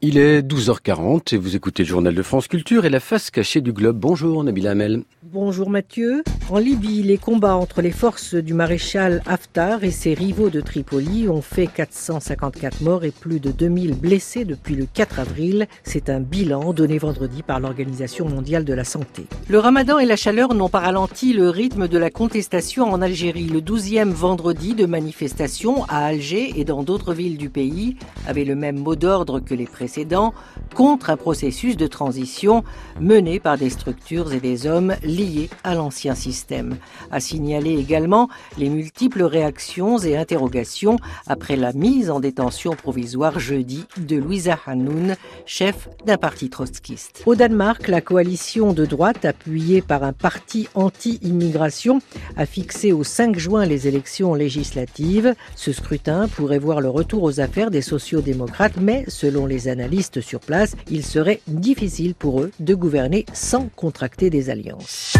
Il est 12h40 et vous écoutez le journal de France Culture et la face cachée du globe. Bonjour Nabila Hamel. Bonjour Mathieu. En Libye, les combats entre les forces du maréchal Haftar et ses rivaux de Tripoli ont fait 454 morts et plus de 2000 blessés depuis le 4 avril. C'est un bilan donné vendredi par l'Organisation mondiale de la santé. Le ramadan et la chaleur n'ont pas ralenti le rythme de la contestation en Algérie. Le 12e vendredi de manifestation à Alger et dans d'autres villes du pays avait le même mot d'ordre que les précédents contre un processus de transition mené par des structures et des hommes liés à l'ancien système. A signalé également les multiples réactions et interrogations après la mise en détention provisoire jeudi de Louisa Hanoun, chef d'un parti trotskiste. Au Danemark, la coalition de droite appuyée par un parti anti-immigration a fixé au 5 juin les élections législatives. Ce scrutin pourrait voir le retour aux affaires des sociaux-démocrates, mais selon les analyses, sur place, il serait difficile pour eux de gouverner sans contracter des alliances.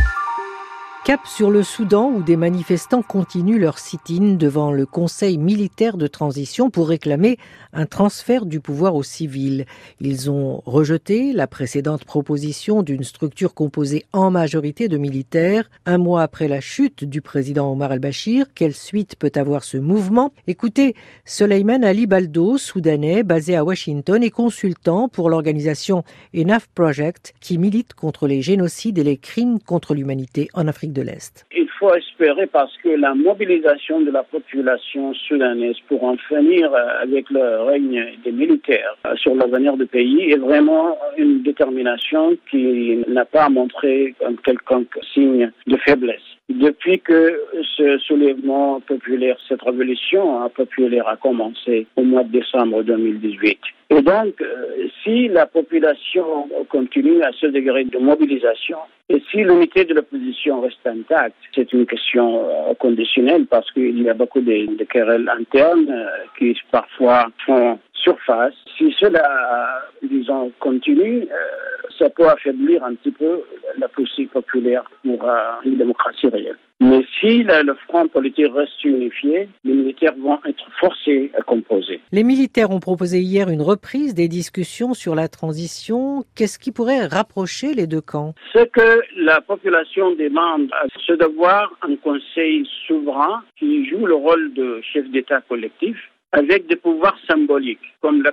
Cap sur le Soudan où des manifestants continuent leur sit-in devant le Conseil militaire de transition pour réclamer un transfert du pouvoir aux civils. Ils ont rejeté la précédente proposition d'une structure composée en majorité de militaires. Un mois après la chute du président Omar al-Bashir, quelle suite peut avoir ce mouvement? Écoutez, Soleiman Ali Baldo, soudanais, basé à Washington et consultant pour l'organisation Enough Project qui milite contre les génocides et les crimes contre l'humanité en Afrique Il faut espérer parce que la mobilisation de la population soudanaise pour en finir euh, avec le règne des militaires euh, sur l'avenir du pays est vraiment une détermination qui n'a pas montré quelconque signe de faiblesse. Depuis que ce soulèvement populaire, cette révolution populaire a commencé au mois de décembre 2018, et donc, euh, si la population continue à ce degré de mobilisation, et si l'unité de l'opposition reste intacte, c'est une question euh, conditionnelle parce qu'il y a beaucoup de, de querelles internes euh, qui parfois font surface. Si cela, disons, continue, ça peut affaiblir un petit peu la poussée populaire pour une démocratie réelle. Mais si le front politique reste unifié, les militaires vont être forcés à composer. Les militaires ont proposé hier une reprise des discussions sur la transition. Qu'est-ce qui pourrait rapprocher les deux camps? Ce que la population demande, c'est d'avoir un conseil souverain qui joue le rôle de chef d'État collectif avec des pouvoirs symboliques, comme la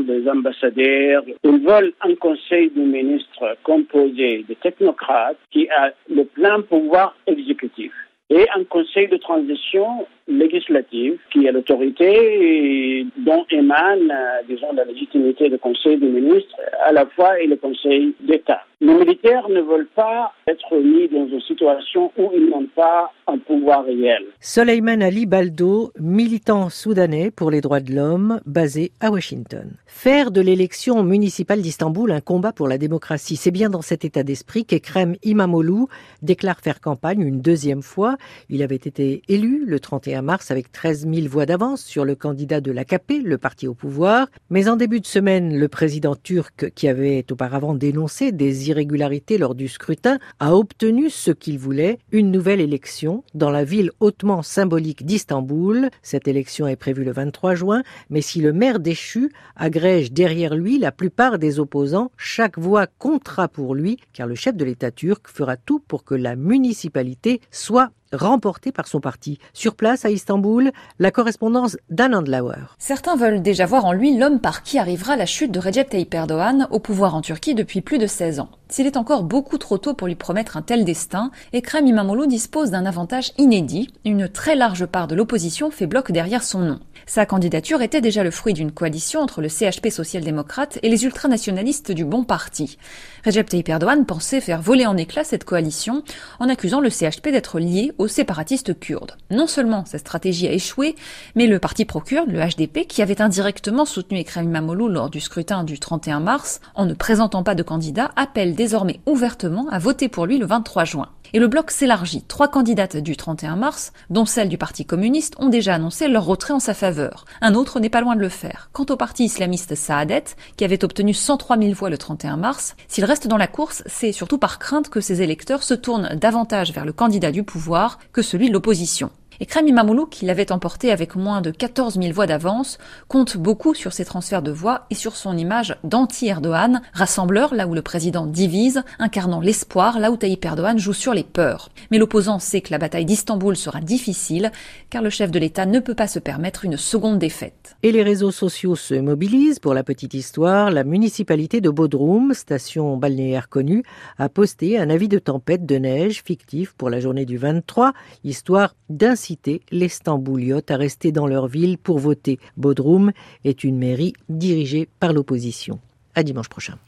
des ambassadeurs. Ils veulent un conseil de ministres composé de technocrates qui a le plein pouvoir exécutif et un conseil de transition législative qui est l'autorité dont émane, euh, disons, la légitimité du conseil des ministres à la fois et le conseil d'État. Les militaires ne veulent pas être mis dans une situation où ils n'ont pas un pouvoir réel. Soleiman Ali Baldo, militant soudanais pour les droits de l'homme, basé à Washington. Faire de l'élection municipale d'Istanbul un combat pour la démocratie, c'est bien dans cet état d'esprit qu'Ekrem Imamoglu déclare faire campagne une deuxième fois. Il avait été élu le 31 mars avec 13 000 voix d'avance sur le candidat de l'AKP, le parti au pouvoir. Mais en début de semaine, le président turc, qui avait auparavant dénoncé des irrégularités lors du scrutin, a obtenu ce qu'il voulait, une nouvelle élection dans la ville hautement symbolique d'Istanbul. Cette élection est prévue le 23 juin, mais si le maire déchu agrège derrière lui la plupart des opposants, chaque voix comptera pour lui, car le chef de l'État turc fera tout pour que la municipalité soit remporté par son parti. Sur place, à Istanbul, la correspondance d'Anand Lauer. Certains veulent déjà voir en lui l'homme par qui arrivera la chute de Recep Tayyip Erdogan au pouvoir en Turquie depuis plus de 16 ans. S'il est encore beaucoup trop tôt pour lui promettre un tel destin, Ekrem Imamoglu dispose d'un avantage inédit. Une très large part de l'opposition fait bloc derrière son nom. Sa candidature était déjà le fruit d'une coalition entre le CHP social-démocrate et les ultranationalistes du Bon Parti. Recep Tayyip Erdogan pensait faire voler en éclats cette coalition en accusant le CHP d'être lié aux séparatistes kurdes. Non seulement cette stratégie a échoué, mais le parti pro-kurde, le HDP, qui avait indirectement soutenu Ekrem Imamoglu lors du scrutin du 31 mars, en ne présentant pas de candidat, appelle désormais ouvertement à voter pour lui le 23 juin. Et le bloc s'élargit. Trois candidates du 31 mars, dont celle du Parti communiste, ont déjà annoncé leur retrait en sa faveur. Un autre n'est pas loin de le faire. Quant au parti islamiste Saadet, qui avait obtenu 103 000 voix le 31 mars, s'il reste dans la course, c'est surtout par crainte que ses électeurs se tournent davantage vers le candidat du pouvoir que celui de l'opposition. Ekrem Imamoglu, qui l'avait emporté avec moins de 14 000 voix d'avance, compte beaucoup sur ses transferts de voix et sur son image d'anti-Erdogan, rassembleur là où le président divise, incarnant l'espoir là où Tayyip Erdogan joue sur les peurs. Mais l'opposant sait que la bataille d'Istanbul sera difficile, car le chef de l'État ne peut pas se permettre une seconde défaite. Et les réseaux sociaux se mobilisent. Pour la petite histoire, la municipalité de Bodrum, station balnéaire connue, a posté un avis de tempête de neige fictif pour la journée du 23, histoire d'inciter les Stambouliotes à rester dans leur ville pour voter. Bodrum est une mairie dirigée par l'opposition. À dimanche prochain.